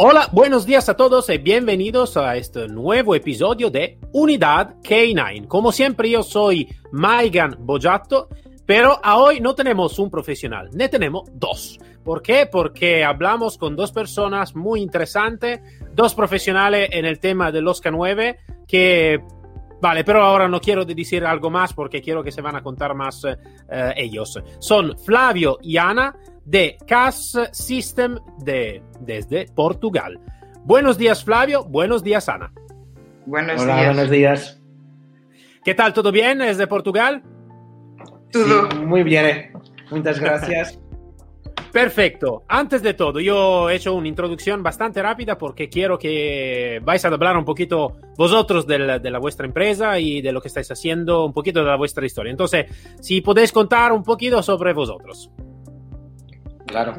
Hola, buenos días a todos y bienvenidos a este nuevo episodio de Unidad K9. Como siempre, yo soy Maigan Bojato, pero hoy no tenemos un profesional, ne tenemos dos. ¿Por qué? Porque hablamos con dos personas muy interesantes, dos profesionales en el tema del Oscar 9 que Vale, pero ahora no quiero decir algo más porque quiero que se van a contar más eh, ellos. Son Flavio y Ana de CAS System de, desde Portugal. Buenos días, Flavio. Buenos días, Ana. Buenos Hola, días. buenos días. ¿Qué tal? ¿Todo bien desde Portugal? Todo. Sí, muy bien. eh. Muchas gracias. Perfecto. Antes de todo, yo he hecho una introducción bastante rápida porque quiero que vais a hablar un poquito vosotros de la, de la vuestra empresa y de lo que estáis haciendo, un poquito de la vuestra historia. Entonces, si podéis contar un poquito sobre vosotros. Claro.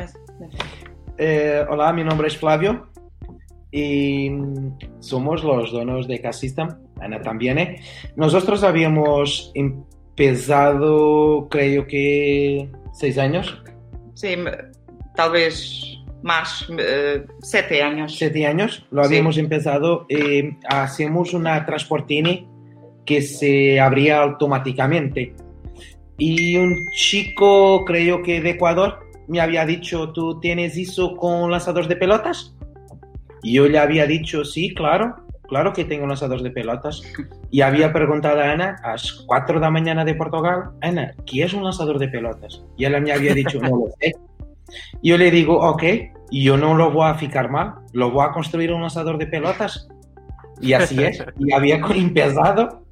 Eh, hola, mi nombre es Flavio y somos los donos de Cash System. Ana también. eh. Nosotros habíamos empezado, creo que, seis años, Sí, tal vez más, eh, siete años. siete años. Lo Sí. habíamos empezado. eh, hacemos una transportini que se abría automáticamente. Y un chico, creo que de Ecuador, me había dicho, ¿tú tienes eso con lanzadores de pelotas? Y yo le había dicho, sí, claro, claro que tengo lanzadores de pelotas. Y había preguntado a Ana a las 4 de la mañana de Portugal, Ana, ¿qué es un lanzador de pelotas? Y ella me había dicho, no lo sé. Y yo le digo, ok, y yo no lo voy a ficar mal, lo voy a construir un lanzador de pelotas. Y así es. Y había empezado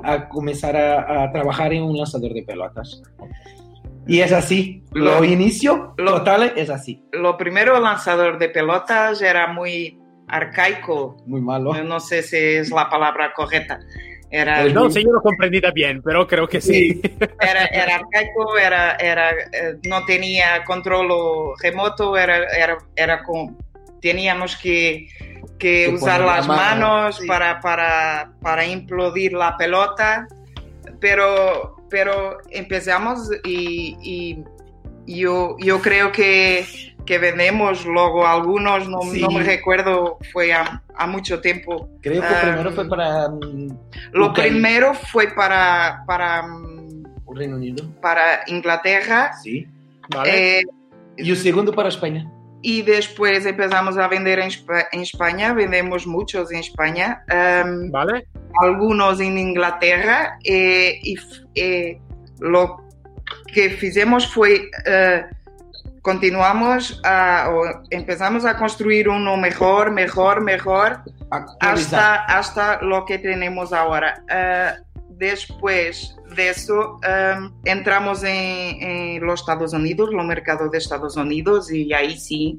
a comenzar a, a trabajar en un lanzador de pelotas. Y es así. Lo Lo- inicio lo- total es así. Lo primero lanzador de pelotas era muy arcaico. Muy malo. No sé si es la palabra correcta. Era, Pues No sé, yo lo comprendida bien, pero creo que sí. era, era arcaico, era, era, eh, no tenía control remoto, era, era, era con, teníamos que, que Que usar poner la las mano, manos sí. para, para, para implodir la pelota, pero, pero empezamos y, y yo, yo creo que, que vendemos luego algunos, no, Sí. no me recuerdo, fue a, a mucho tiempo. Creo que Um, primero fue para mm, Lo Ok. primero fue para, para, el Reino Unido. para Inglaterra. Sí. ¿Vale? eh, Y el segundo para España. y después empezamos a vender en, en España, vendemos muchos en España, um, ¿Vale? Algunos en Inglaterra, eh, y eh, lo que fizemos fue, eh, continuamos a, o empezamos a construir uno mejor, mejor, mejor, hasta, hasta lo que tenemos ahora. Después de eso, em, entramos en, en los Estados Unidos, los mercados de Estados Unidos, y ahí sí,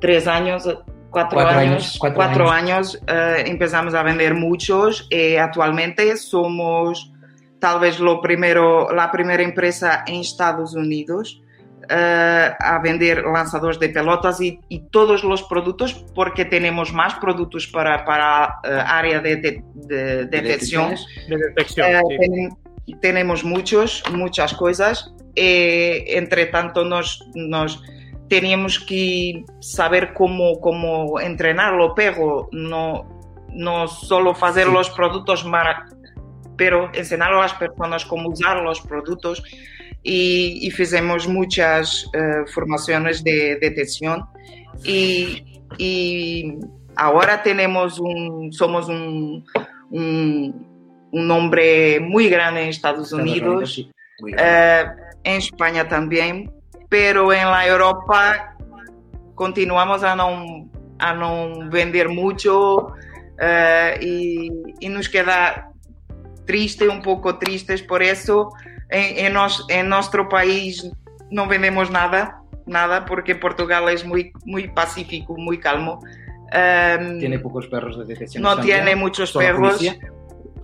tres años, cuatro, Cuatro años, años, cuatro cuatro años, eh, empezamos a vender muchos. y actualmente somos tal vez lo primero, la primera empresa en Estados Unidos eh, a vender lanzadores de pelotas y, y todos los productos porque tenemos más productos para, para eh, área de, de- de detección. De detección. Eh, sí. ten- tenemos muchos, muchas cosas. Eh, entre tanto, nos, nos teníamos que saber cómo, cómo entrenarlo, pero no, no solo hacer Sí. los productos, pero enseñar a las personas cómo usar los productos. Y, y fizemos muchas eh, formaciones de detección. Y, y ahora tenemos un, somos un, un, un nombre muy grande en Estados Estados Unidos, sí. Eh, en España también, pero en la Europa continuamos a no, a no vender mucho eh, y, y nos queda triste, un poco tristes por eso. En, en, nos, en nuestro país no vendemos nada, nada, porque Portugal es muy, muy pacífico, muy calmo. Um, tiene pocos perros de detección. No tiene muchos ¿Solo perros. policía?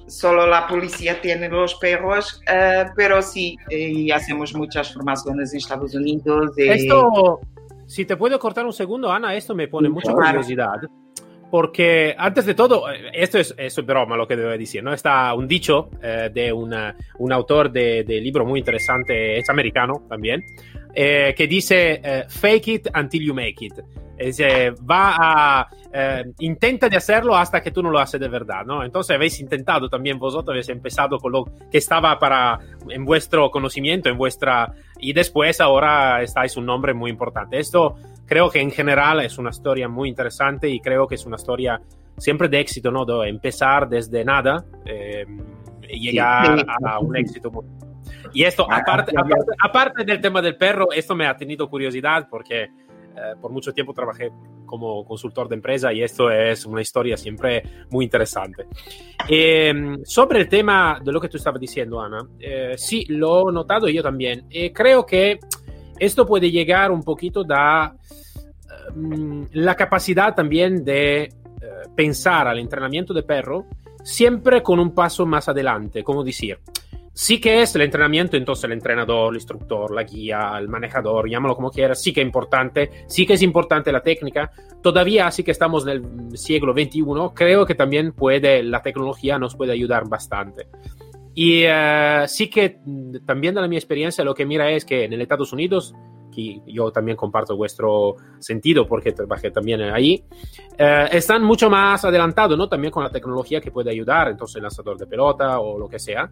Solo la policía tiene los perros, eh, pero sí, y hacemos muchas formaciones en Estados Unidos. de- Esto, si te puedo cortar un segundo, Ana, esto me pone mucha curiosidad. Porque antes de todo, eh, esto es, es broma lo que debo decir, ¿no? Está un dicho eh, de una- un autor de, de libro muy interesante, es americano también, eh, que dice eh, fake it until you make it. Es, eh, va a, eh, intenta de hacerlo hasta que tú no lo haces de verdad, ¿no? Entonces habéis intentado también vosotros, habéis empezado con lo que estaba para, en vuestro conocimiento, en vuestra, y después ahora estáis un nombre muy importante. Esto creo que en general es una historia muy interesante y creo que es una historia siempre de éxito, ¿no? De empezar desde nada eh, y llegar Sí. a un éxito muy... Y esto, Ah, aparte, aparte, aparte del tema del perro, esto me ha tenido curiosidad porque eh, por mucho tiempo trabajé como consultor de empresa y esto es una historia siempre muy interesante. Eh, sobre el tema de lo que tú estabas diciendo, Ana, eh, sí, lo he notado yo también. Eh, creo que esto puede llegar un poquito da mm, la capacidad también de eh, pensar al entrenamiento de perro siempre con un paso más adelante, como decir. Sí que es el entrenamiento, entonces el entrenador, el instructor, la guía, el manejador, llámalo como quieras, sí que es importante, sí que es importante la técnica. Todavía, sí que estamos en el siglo XXI, creo que también puede, la tecnología nos puede ayudar bastante. Y eh, sí que mm, también de la mi experiencia lo que mira es que en Estados Unidos, que yo también comparto vuestro sentido porque trabajé también ahí, eh, están mucho más adelantados, ¿no? También con la tecnología que puede ayudar, entonces el lanzador de pelota o lo que sea.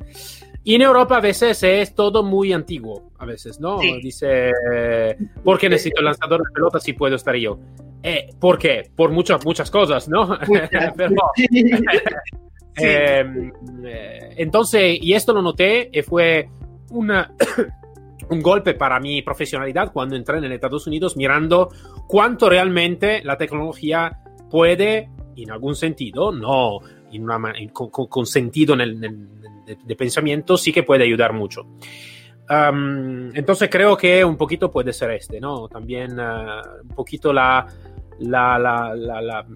Y en Europa a veces es todo muy antiguo, a veces, ¿no? Sí. Dice, eh, ¿por qué necesito el lanzador de pelota si puedo estar yo? Eh, ¿Por qué? Por muchas, muchas cosas, ¿no? Pero, Sí. eh, eh, entonces, y esto lo noté y fue una, un golpe para mi profesionalidad cuando entré en Estados Unidos mirando cuánto realmente la tecnología puede, en algún sentido, no en una en- con, con- sentido en el, de, de pensamiento, sí que puede ayudar mucho. Um, entonces creo que un poquito puede ser este, ¿no? También ah, un poquito la, la, la, la,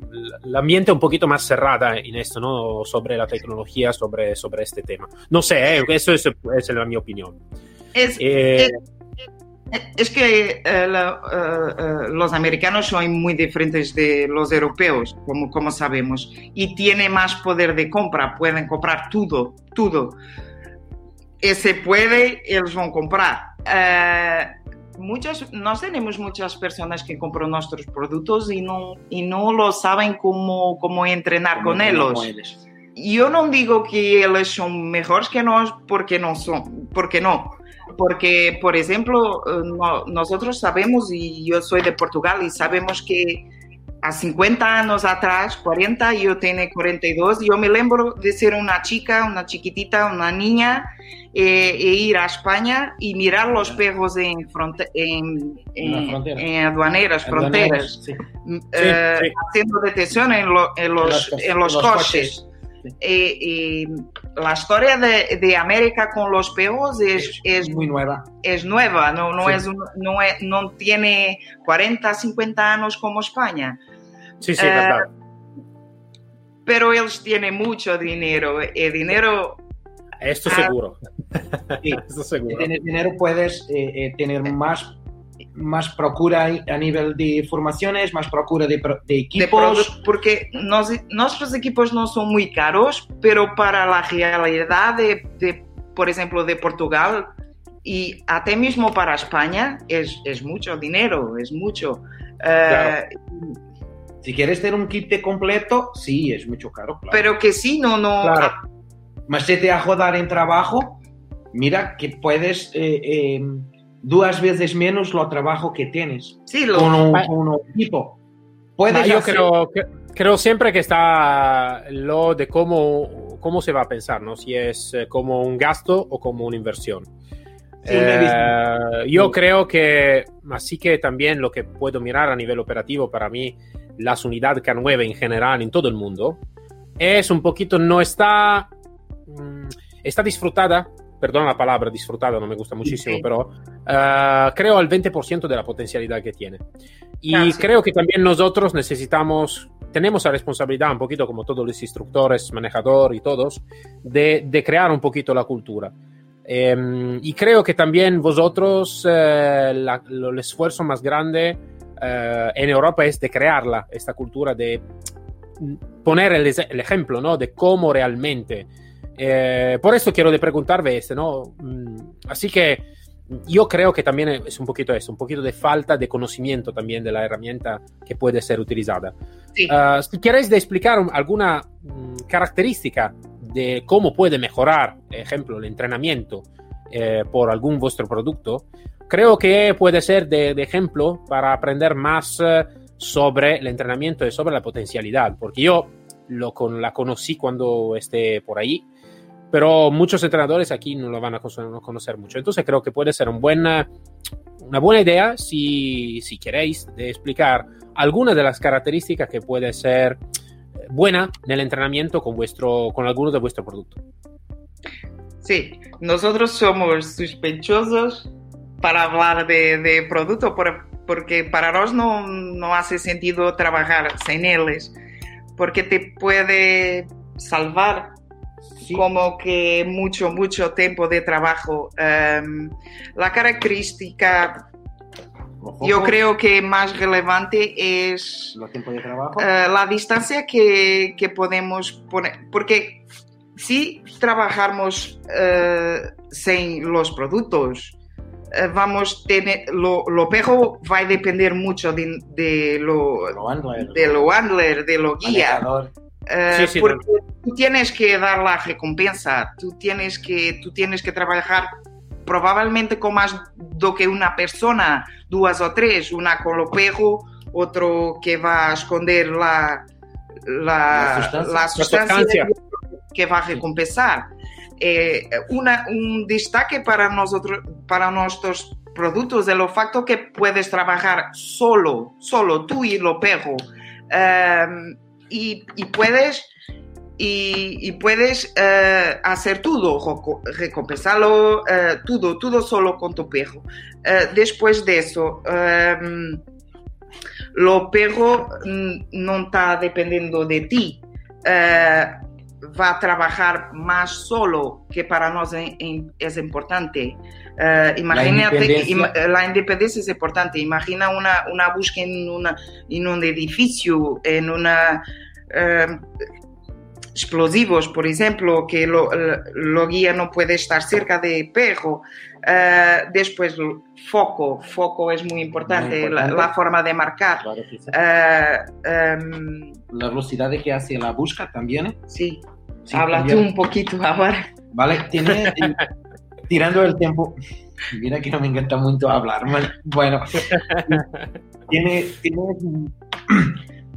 la, mente un poquito más cerrada en esto, ¿no? Sobre la tecnología, sobre, sobre este tema. No sé, ¿eh? eso es, es la mi opinión. Es, Eh, es que eh, eh, eh, los americanos son muy diferentes de los europeos, como, como sabemos, y tienen más poder de compra, pueden comprar todo, todo. Y se puede, ellos van a comprar. Muchas, nós tenemos muchas personas que compran nuestros productos y no, y no lo saben cómo, cómo entrenar con ellos. ellos. yo no digo que ellos son mejores que nosotros porque no son, porque no. Porque, por ejemplo, eh, no- nosotros sabemos, y yo soy de Portugal, y sabemos que a 50 años atrás, 40, yo tengo 42, yo me lembro de ser una chica, una chiquitita, una niña, eh, e ir a España y mirar los perros en, fronte- la en- frontera. en aduaneras, fronteras Sí. eh, sí. haciendo detención en, lo- en los, en los los coches. coches. Sí. Y la historia de, de América con los perros es, es, muy nueva. es nueva, no, no, Sí. es, no, es- no tiene 40, 50 años como España. Sí, sí, eh, verdad. Pero ellos tienen mucho dinero. El dinero, Esto ah, seguro. Sí. Esto seguro. Tener dinero puedes eh, eh, tener más, más procura a nivel de formaciones, más procura de, de de equipos. produ- porque nos- nuestros equipos no son muy caros, pero para la realidad de, de, por ejemplo, de Portugal y hasta mismo para España es, es mucho dinero, es mucho. Eh, Claro. Si quieres tener un kit completo, sí, es mucho caro, claro. Pero que sí, no, no. Claro. ah, Mas se te a rodar en trabajo, mira que puedes eh, eh, dos veces menos lo trabajo que tienes sí, lo- con un, Ah. con un equipo. Puedes Ma yo hacer- creo, que- creo siempre que está lo de cómo, cómo se va a pensar, ¿no? Si es eh, como un gasto o como una inversión. Sí, Eh, yo Sí. creo que, así que también lo que puedo mirar a nivel operativo, para mí, las unidades K9 en general en todo el mundo, es un poquito, no está, mm, está disfrutada, perdona la palabra disfrutada, no me gusta muchísimo, Sí. pero eh, creo al 20% de la potencialidad que tiene. Y Ah, sí. creo que también nosotros necesitamos tenemos la responsabilidad, un poquito como todos los instructores, manejadores y todos, de, de crear un poquito la cultura. Eh, y creo que también vosotros, eh, la, el esfuerzo más grande eh, en Europa es de crearla, esta cultura, de poner el, el ejemplo, ¿no? De cómo realmente. Eh, por eso quiero de preguntarme este, ¿no? Mm, así que yo creo que también es un poquito eso, un poquito de falta de conocimiento también de la herramienta que puede ser utilizada. Sí. Uh, queréis de explicar alguna um, característica de cómo puede mejorar, ejemplo, el entrenamiento eh, por algún vuestro producto, creo que puede ser de, de ejemplo para aprender más uh, sobre el entrenamiento y sobre la potencialidad, porque yo lo con, la conocí cuando esté por ahí, pero muchos entrenadores aquí no lo van a conocer mucho. Entonces creo que puede ser un buena, una buena idea, si, si queréis, de explicar algunas de las características que puede ser buena en el entrenamiento con, vuestro, con algunos de vuestros productos. Sí, nosotros somos sospechosos para hablar de, de producto por, porque para nosotros no, no hace sentido trabajar sin ellos, porque te puede salvar Sí. como que mucho, mucho tiempo de trabajo. Um, la característica, yo creo que más relevante es tiempo de trabajo? Uh, la distancia que, que, podemos poner, porque si trabajamos uh, sin los productos, vamos a tener, lo, lo pejo va a depender mucho de, de lo, lo handler, de lo handler, de lo guía. Uh, sí, sí, porque tú tienes que dar la recompensa, tú tienes que, tú tienes que trabajar probablemente con más do que una persona, dos o tres, una con lo pejo, otro que va a esconder la, la, la sustancia, la sustancia que va a recompensar. Eh, una, un destaque para nosotros, para nuestros productos, el facto que puedes trabajar solo, solo tú y lo pejo. Um, y, puedes y, puedes uh, hacer todo, recompensarlo, uh, todo, todo solo con tu perro. Después de eso, um, lo perro no está dependiendo de ti. Va a trabajar más solo, que para nosotros es importante. imagínate, la independencia. la independencia es importante. Imagina una, una búsqueda en, una, en un edificio, en una explosivos, por ejemplo, que lo, lo, guía no puede estar cerca de perro. Uh, después, foco. Foco es muy importante, muy importante. La, la, forma de marcar. Claro que sí. uh, um, la velocidad de que hace la busca también. ¿eh? Sí. sí Habla tú un poquito ahora. Vale, tiene. tirando el tiempo. Mira que no me encanta mucho hablar. Bueno, tiene, tiene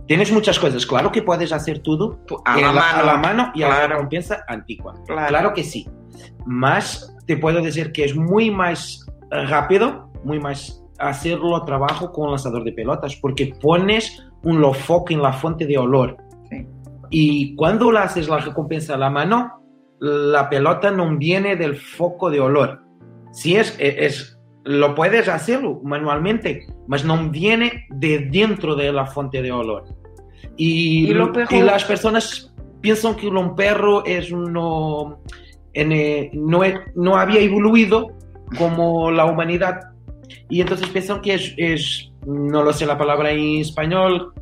Tienes muchas cosas. Claro que puedes hacer todo a la, la, mano, a la mano y claro. a la recompensa antigua. Claro. claro. que sí. Más te puedo decir que es muy más rápido, muy más hacerlo trabajo con lanzador de pelotas, porque pones un lo foco en la fuente de olor. Sí. Y cuando le haces la recompensa a la mano, la pelota no viene del foco de olor. Si es, es lo puedes hacerlo manualmente, mas no viene de dentro de la fuente de olor. Y, y, perro... y las personas piensan que un perro es uno, en, no, no había evoluido como la humanidad. Y entonces piensan que es, es, no lo sé la palabra en español,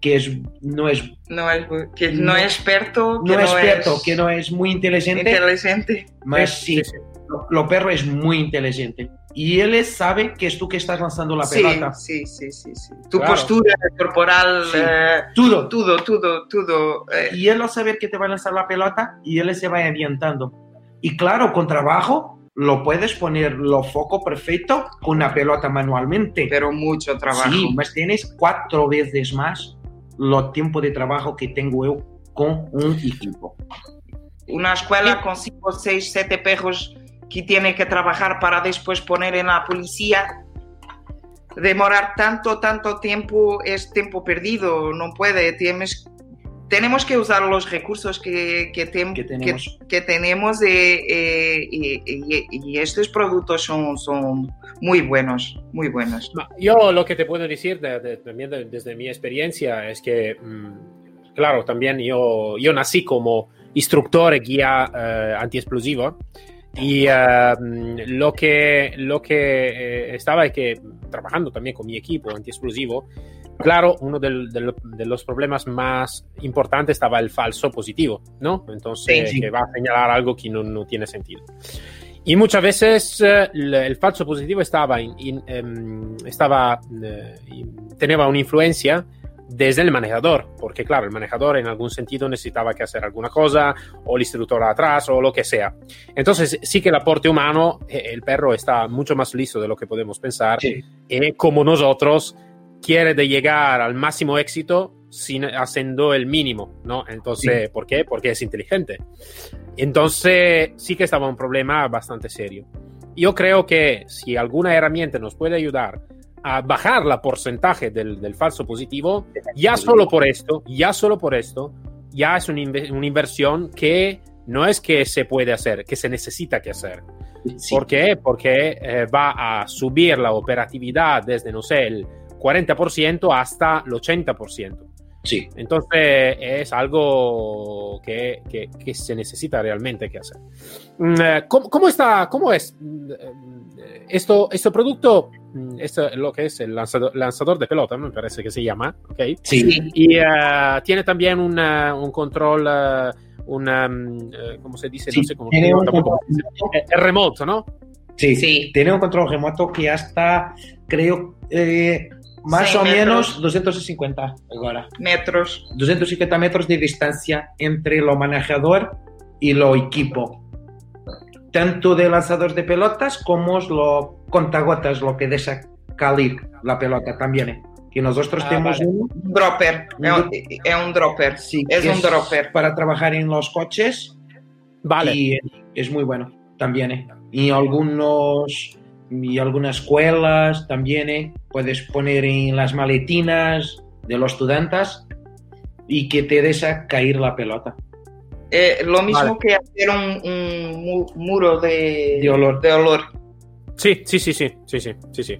que es, no es... No es, que no, no es experto. Que no, es experto, que no es muy inteligente. Inteligente. Mas sí, sí, sí. Lo, lo perro es muy inteligente y él sabe que es tú que estás lanzando la pelota. Sí, sí, sí, sí. Tu claro. postura corporal, sí. eh, todo, todo, todo, todo. Eh. Y él va a saber que te va a lanzar la pelota y él se va ambientando. Y claro, con trabajo lo puedes poner lo foco perfecto con una pelota manualmente. Pero mucho trabajo. Sí, mas tienes cuatro veces más lo tiempo de trabajo que tengo yo con un equipo. Una escuela con cinco, seis, siete perros que tiene que trabajar para después poner en la policía. Demorar tanto, tanto tiempo es tiempo perdido, no puede, tienes, tenemos que usar los recursos que, que, tem, Que tenemos. que, que tenemos eh, eh, y, y- y estos productos son, son muy buenos, muy buenos. Yo lo que te puedo decir de- de- también de- desde mi experiencia es que, mm, claro, también yo, yo nací como instructor y guía eh, antiexplosivo y mm, lo que, lo que eh, estaba es que trabajando también con mi equipo antiexplosivo, claro, uno del- del- de los problemas más importantes estaba el falso positivo, ¿no? Entonces, Sí, sí. que va a señalar algo que no, no tiene sentido. Y muchas veces eh, el, falso positivo estaba, in- in- em, estaba eh, in- tenía una influencia desde el manejador, porque claro, el manejador en algún sentido necesitaba que hacer alguna cosa, o el instructor atrás, o lo que sea. Entonces sí que el aporte humano, eh, el perro está mucho más listo de lo que podemos pensar, Sí. y como nosotros quiere de llegar al máximo éxito sin haciendo el mínimo, ¿no? Entonces, ¿por qué? Porque es inteligente. Entonces, sí que estaba un problema bastante serio. Yo creo que si alguna herramienta nos puede ayudar a bajar la porcentaje del, del falso positivo, ya solo por esto, ya solo por esto, ya es una, una inversión que no es que se puede hacer, que se necesita que hacer. Sí. ¿Por qué? Porque eh, va a subir la operatividad desde, no sé, el 40% hasta el 80%. Sí. Entonces es algo que, que- que se necesita realmente que hacer. Mm, eh, ¿Cómo, cómo está, cómo es mm, eh, esto, este producto? Mm, Esto, lo que es el lanzador, lanzador de pelota, me parece que se llama, ¿ok? Sí. Y eh, tiene también una- un control, una, mm, eh, ¿cómo se dice? Sí, no sé cómo tiene un tampoco- control remoto. Eh, el remoto, ¿no? Sí. Sí. Tiene un control remoto que hasta, creo, eh, más o metros. menos 250 ahora. Metros. 250 metros de distancia entre lo manejador y lo equipo. Tanto de lanzador de pelotas como lo contagotas, lo que deja calir la pelota también. eh. Que nosotros Ah, tenemos vale. uno Dropper. Un Es un, dro- es un dropper. sí, Es un dropper. para trabajar en los coches Vale. y eh, es muy bueno también. eh. Y algunos y algunas escuelas también eh, puedes poner en las maletinas de los estudiantes y que te deja caer la pelota. Eh, lo mismo Vale. que hacer un, un mu- muro de, De olor. de olor. Sí, sí, sí, sí, sí, sí, sí, sí.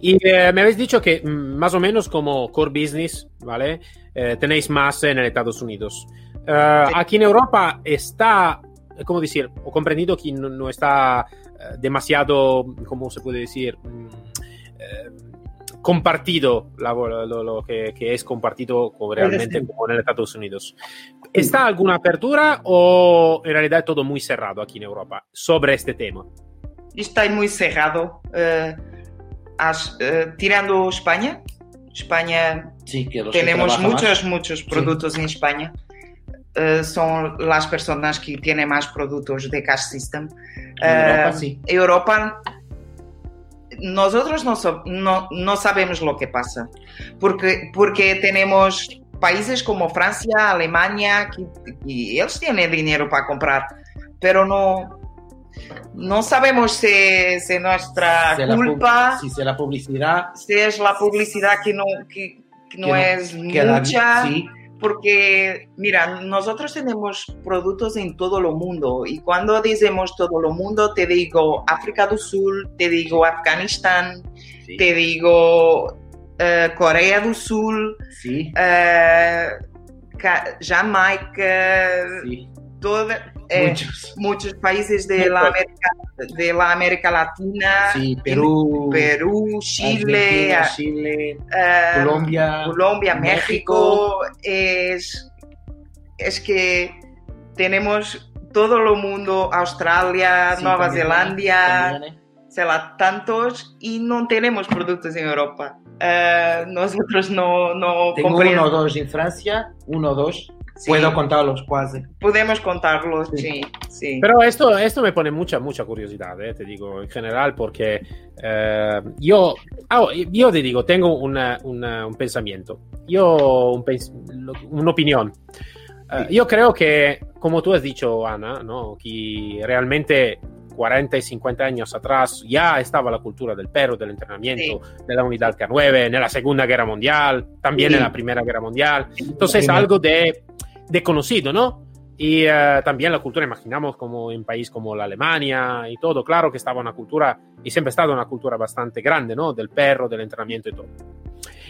Y eh, me habéis dicho que mm, más o menos como core business, ¿vale? Eh, tenéis más en Estados Unidos. Eh, Sí. Aquí en Europa está, ¿cómo decir? O comprendido que no, no está eh, demasiado, ¿cómo se puede decir? Mm, eh, compartido la- lo, lo que, que es compartido como realmente ser. como en Estados Unidos. ¿Está alguna apertura o en realidad es todo muy cerrado aquí en Europa sobre este tema? Está muy cerrado. eh, as- eh, tirando España. España Sí, que tenemos trabajan más. muchos, muchos productos en España. Eh, son las personas que tienen más productos de Cash System. Europa, Eh, sí. Europa, nosotros no, no sabemos lo que pasa, porque, porque tenemos países como Francia, Alemania, que, y ellos tienen dinero para comprar, pero no, no sabemos si, si nuestra culpa, Si se la publicidad si es la publicidad que no, que, que no que no es mucha sí, porque, mira, nosotros tenemos productos en todo el mundo y cuando decimos todo el mundo, te digo África del Sur, te digo Afganistán, sí, te digo eh, Corea del Sur, sí, eh, Ca- Jamaica, toda- eh, muchos. muchos países de la, América, de la América Latina, Sí, Perú, Perú, Chile, Argentina, Chile, eh, Colombia, Colombia, México. México, es, es que tenemos todo el mundo, Australia, sí, Nueva también, Zelanda, también, eh. tantos y no tenemos productos en Europa. Eh, nosotros no, no Tengo uno o dos en Francia, uno o dos. Sí, Puedo contarlos cuasi. podemos contarlos, Sí. sí, sí. Pero esto, esto me pone mucha, mucha curiosidad, eh, te digo, en general, porque eh, yo, ah, yo te digo, tengo una- una- un pensamiento, yo, un pens- una opinión. Eh, yo creo que, como tú has dicho, Ana, ¿no? que realmente 40 y 50 años atrás ya estaba la cultura del perro, del entrenamiento, de la unidad K9, en la Segunda Guerra Mundial, también Sí. en la Primera Guerra Mundial. Entonces, Primero. algo de desconocido, ¿no? Y uh, también la cultura, imaginamos como en país como la Alemania y todo, claro que estaba una cultura, y siempre ha estado una cultura bastante grande, ¿no? Del perro, del entrenamiento y todo.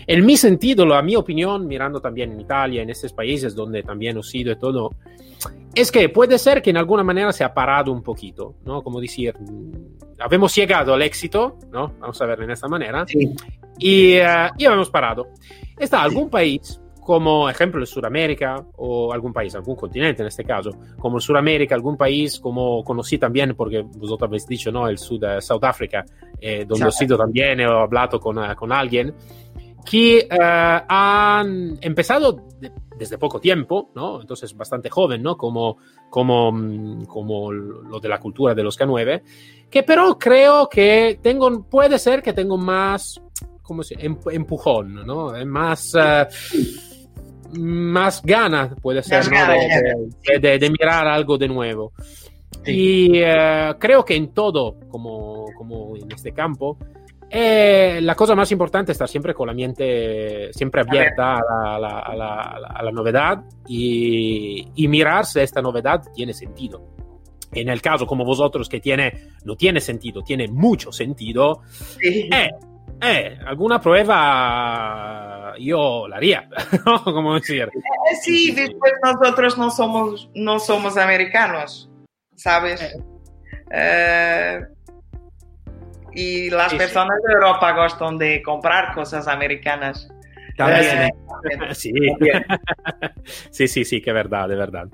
En mi sentido, la mi opinión, mirando también en Italia, en estos países donde también he sido y todo, es que puede ser que en alguna manera se ha parado un poquito, ¿no? Como decir, habemos llegado al éxito, ¿no? Vamos a verlo en esta manera, sí. y, uh, y habemos parado. ¿Está algún país como ejemplo el Sudamérica o algún país, algún continente en este caso, como el Sudamérica, algún país como conocí también, porque vosotros habéis dicho, ¿no? El Sud, uh, South Africa, eh, donde he sido también, he hablado con, uh, con alguien, que uh, han empezado de, desde poco tiempo, ¿no? Entonces bastante joven, ¿no? Como, como, como lo de la cultura de los K9, que pero creo que tengo, puede ser que tengo más, ¿cómo se empujón, ¿no? Más... más ganas puede ser ¿no? de, de, de, mirar algo de nuevo. Sí. Y uh, creo que en todo, como, como en este campo, eh, la cosa más importante es estar siempre con la mente siempre abierta a la, a la, a la, a la novedad y, y mirar si esta novedad tiene sentido. En el caso como vosotros que tiene, no tiene sentido, tiene mucho sentido, sí. eh, eh, alguna prueba yo la haría, ¿no? Como decir. Eh, sí, después nosotros no somos, no somos americanos, ¿sabes? Eh. Eh, y las sí, personas sí. de Europa gustan de comprar cosas americanas. También. sí. sí, sí, sí, que verdad, de verdad.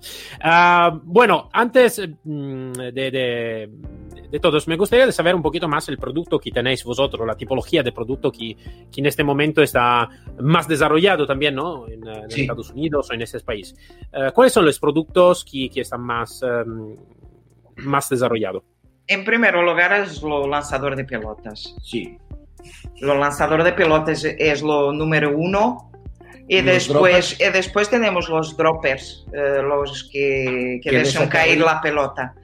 Uh, bueno, antes mm, de, de de todos. Me gustaría saber un poquito más el producto que tenéis vosotros, la tipología de producto que, que en este momento está más desarrollado también, ¿no? En, en sí. Estados Unidos o en ese país. Uh, ¿Cuáles son los productos que, que están más, um, más desarrollados? En primer lugar es lo lanzador de pelotas. Sí. Lo lanzador de pelotas es lo número uno. Y después, y después tenemos los droppers, uh, los que, que dejan caer la pelota.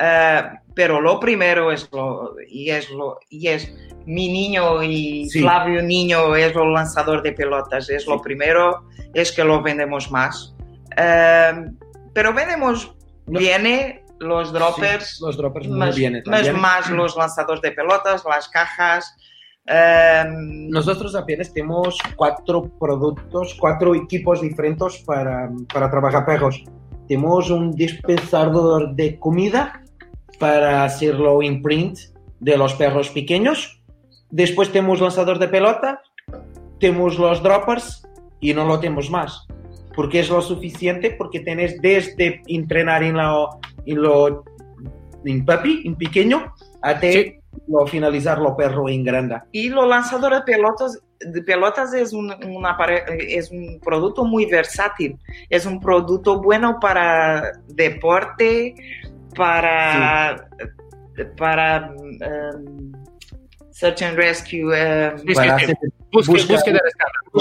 Uh, pero lo primero es lo, y es lo, y es mi niño y sí. Flavio Niño es el lanzador de pelotas, es sí. lo primero, es que lo vendemos más. Uh, pero vendemos, no. viene los droppers, sí, los droppers más, bien más, más, los lanzadores de pelotas, las cajas. Um, Nosotros apenas tenemos cuatro productos, cuatro equipos diferentes para, para trabajar perros. Tenemos un dispensador de comida, para hacerlo imprint de los perros pequeños. Después tenemos lanzador de pelota, tenemos los droppers y no lo tenemos más. Porque es lo suficiente, porque tenés desde entrenar en lo, en lo en puppy, en pequeño, hasta sí. lo finalizar lo perro en grande. Y los lanzadores de pelotas, de pelotas es un, una, es un producto muy versátil. Es un producto bueno para deporte, para, sí. para um, search and rescue, um, para hacer, búsqueda, búsqueda,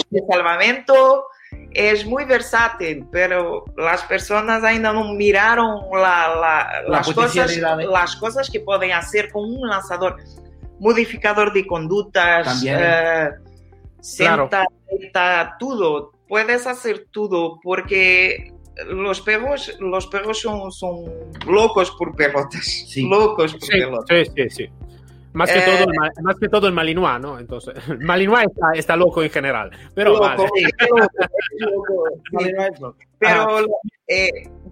de salvamento. Es muy versátil, pero las personas ainda no miraron la, la, la las, cosas, las cosas que pueden hacer con un lanzador. Modificador de conductas, También, eh. uh, senta, claro. todo. Puedes hacer todo porque los perros, los perros son, son locos por pelotas. Sí. Locos por sí, pelotas. Sí, sí, sí. Más que, eh, todo el, más que todo el Malinois, ¿no? Entonces, el Malinois está, está, loco en general. Pero, loco, vale. es loco, Pero eh,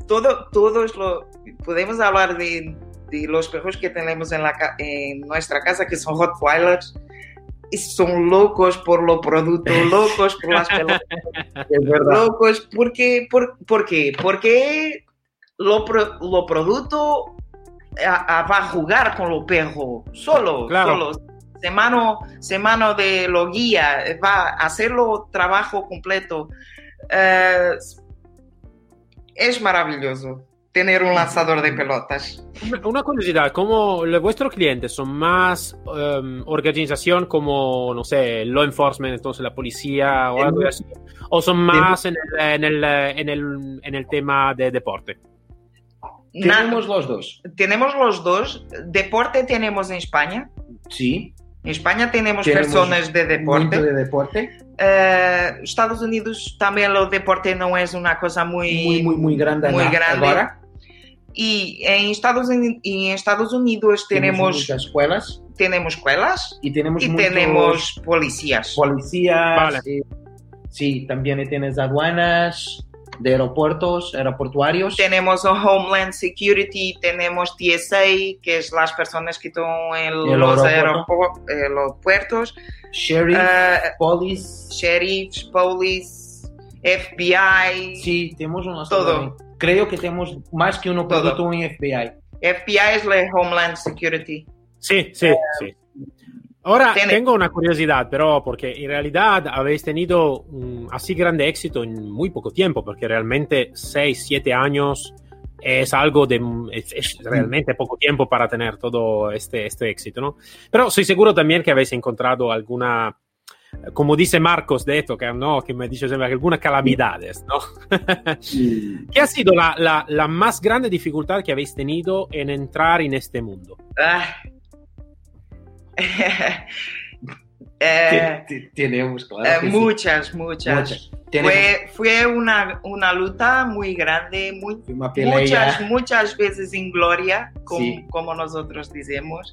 todo, todo es lo. Podemos hablar de, de, los perros que tenemos en, la, en nuestra casa, que son Rottweilers son locos por los productos, locos por las pelotas. es verdad. Locos porque, por, ¿por qué? Porque lo, lo producto a, a, va a jugar con los perros, solo, claro. solo. Semana, semana de lo guía, va a hacerlo trabajo completo. Uh, es maravilloso tener un lanzador de pelotas. Una curiosidad, ¿cómo vuestros clientes son más um, organización como, no sé, law enforcement, entonces la policía o algo así? ¿O son más en el, en el, en el, en el tema de deporte? Tenemos los dos. Tenemos los dos. Deporte tenemos en España. Sí. En España tenemos, tenemos personas de deporte. de deporte. Uh, Estados Unidos também o deporte é uma coisa muito Muy, muy, muy grande. Muy grande. Agora e em Estados Unidos, em Estados Unidos tenemos temos muchas escuelas temos escolas y tenemos e muchos temos polícias. policías. Vale. eh, sí, también tienes aduanas de aeropuertos, aeroportuarios. Tenemos o Homeland Security, tenemos TSA, que es las personas que están en El los aeropuerto. aeropu- eh, Sheriff, Eh, police. sheriffs, police, FBI. Sí, tenemos unos Todo. Creo que tenemos más que uno Todo. producto en FBI. FBI es la Homeland Security. Sí, sí, sí. Ahora tiene- tengo una curiosidad, pero porque en realidad habéis tenido un así grande éxito en muy poco tiempo, porque realmente 6, 7 años es algo de es, es realmente poco tiempo para tener todo este, este éxito, ¿no? Pero soy seguro también que habéis encontrado alguna, como dice Marcos de ¿no? que me dice siempre algunas calamidades, ¿no? ¿Qué ha sido la, la, la más grande dificultad que habéis tenido en entrar en este mundo? Ah. Eh, tenemos, claro. eh, sí. muchas, muchas. Muchas. Fue, fue una, una luta muy grande, muy, muchas, muchas veces en gloria, como, Sí. como nosotros decimos.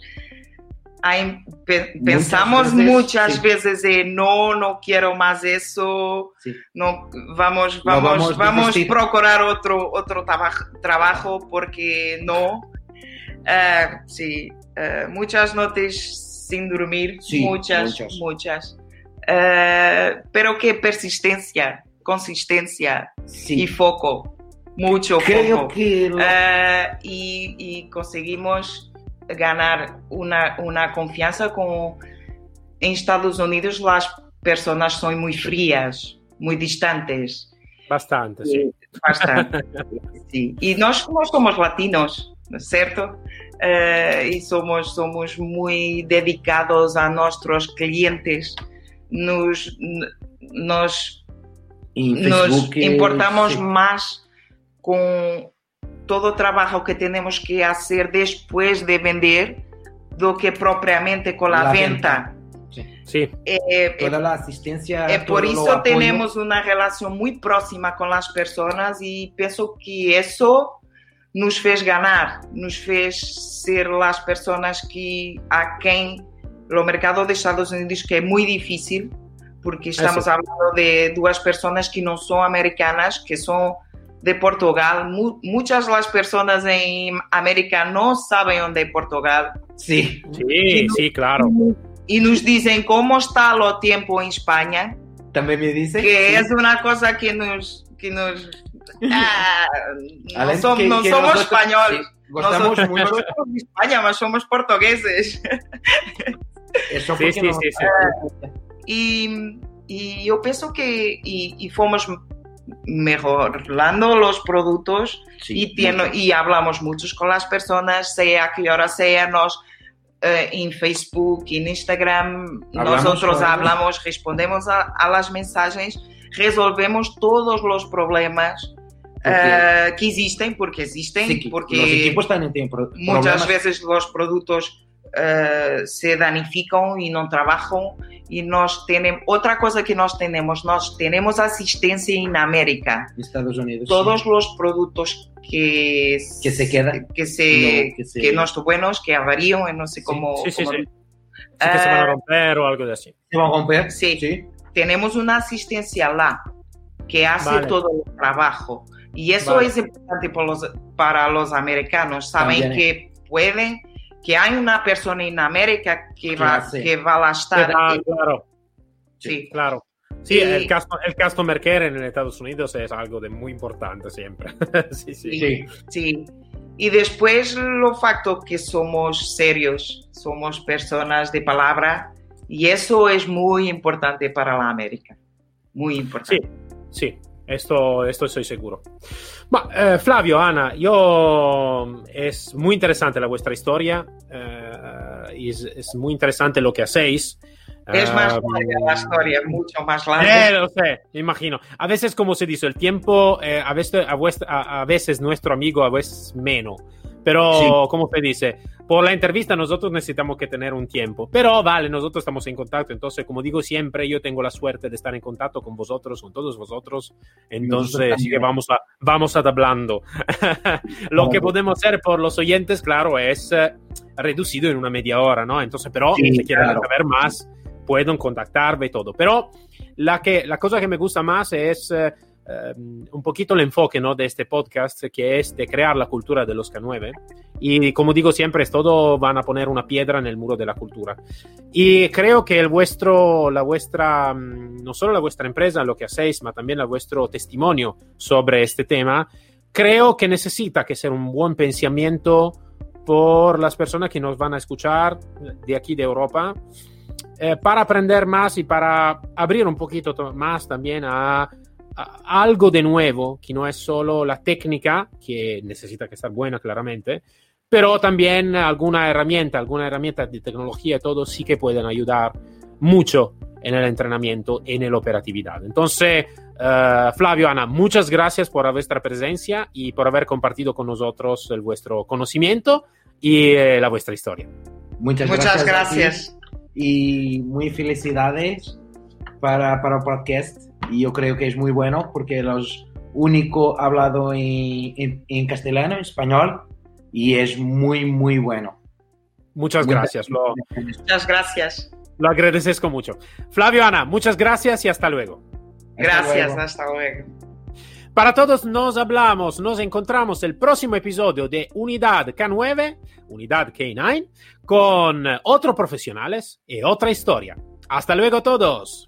Hay- pe- pensamos veces, muchas sí. veces de no, no quiero más eso, Sí. no vamos, vamos, vamos a procurar otro, otro traba- trabajo porque no. Sí, eh, muchas noches sin dormir, Sí, muchas, muchas. muchas. Eh, pero que persistencia, consistencia Sí. y foco, mucho Creo foco. que lo- Eh, y, y conseguimos ganar una, una confianza con en Estados Unidos las personas son muy frías, muy distantes. Bastante, sí. Bastante. Sí. Y nós, nós somos latinos, ¿no es cierto? Eh, y somos, somos muy dedicados a nuestros clientes. Nos, nos en nos Facebook, eh, importamos sí. más con todo o trabajo que tenemos que hacer después de vender do que propriamente con la, La venta. Sí, Eh, eh, Toda la asistencia. eh, por eso apoyo. tenemos una relación muy próxima con las personas y pienso que eso nos fez ganar, nos fez ser las personas que a quem o mercado de Estados Unidos que é muito difícil porque estamos Eso. hablando de duas personas que não são americanas, que são de Portugal. Mu- muchas las personas en América no saben onde é Portugal Sí. sí, sí, claro. y nos dicen cómo está lo tiempo en España. También me dice. que sí. es una cosa que nos que nos ah, no, Alan, som- que- no que somos nosotros- españoles sí, gostamos nosotros, mucho. nosotros somos de España mas somos portugueses Eso Sí, sí, no- sí, sí. y, y yo pienso que y, y fuimos mejorando los productos Sí, y, tiene- y hablamos muchos con las personas, sea a qué hora sea, nos, eh, en Facebook, en Instagram, Hablamos nosotros hablamos, respondemos a, a las mensajes, resolvemos todos los problemas eh, que existen, porque existen, Sí, que porque los equipos también tienen pro- muchas veces los productos eh, se danifican y no trabajan y nos tenemos otra cosa que nos tenemos nos tenemos asistencia en América Estados Unidos. todos sí. los productos que Que se quedan. que se No, que se- que no están buenos que avarían no sé cómo, Sí, sí, cómo- sí. Sí que se van a romper o algo de así. ¿Se van a romper? Sí. sí. tenemos una asistencia lá que hace Vale. todo el trabajo y eso Vale. es importante para los, para los americanos saben También. que pueden que hay una persona en América que va hace. que va a estar Ah, claro, sí. claro. Sí, Y- el, custom- el customer care en Estados Unidos es algo de muy importante siempre. sí, sí. Sí. Sí. Y después lo facto que somos serios, somos personas de palabra y eso es muy importante para la América. Muy Sí, importante. sí, esto, esto estoy seguro. Ma, eh, Flavio, Ana, yo es muy interesante la vuestra historia, eh, y es, es muy interesante lo que hacéis. Es más Eh, larga la historia, mucho más larga. Eh, lo sé, imagino. A veces, como se dice, el tiempo, eh, a, veces, a, vuestra- a- a veces nuestro amigo, a veces menos. Pero, como te dice, por la entrevista nosotros necesitamos que tener un tiempo. Pero vale, nosotros estamos en contacto. Entonces, como digo siempre, yo tengo la suerte de estar en contacto con vosotros, con todos vosotros. Entonces, sí que vamos a, vamos a hablando. Lo que podemos hacer por los oyentes, claro, es eh, reducido en una media hora, ¿no? Entonces, pero si quieren saber más, pueden contactarme y todo. Pero la, que, la cosa que me gusta más es... Eh, un poquito el enfoque ¿no? de este podcast, que es de crear la cultura de los K9. Y como digo siempre, es todo van a poner una piedra en el muro de la cultura. Y creo que el vuestro, la vuestra, mm, no solo la vuestra empresa, lo que hacéis, pero también el vuestro testimonio sobre este tema, creo que necesita que ser un buen pensamiento por las personas que nos van a escuchar de aquí de Europa. Eh, para aprender más y para abrir un poquito más también a algo de nuevo, que no es solo la técnica, que necesita que estar buena claramente, pero también alguna herramienta, alguna herramienta de tecnología y todo sí que pueden ayudar mucho en el entrenamiento, en la operatividad. Entonces, uh, Flavio, Ana, muchas gracias por vuestra presencia y por haber compartido con nosotros el vuestro conocimiento y eh, la vuestra historia. Muchas, muchas gracias. Y muy felicidades para, para el podcast y yo creo que es muy bueno porque los único hablado en, en, castellano, en español, y es muy, muy bueno. Muchas gracias. Lo, muchas gracias. Lo agradezco mucho. Flavio, Ana, muchas gracias y hasta luego. Gracias, hasta luego. Para todos nos hablamos, nos encontramos el próximo episodio de Unidad K9, Unidad K9, con otros profesionales y otra historia. Hasta luego todos.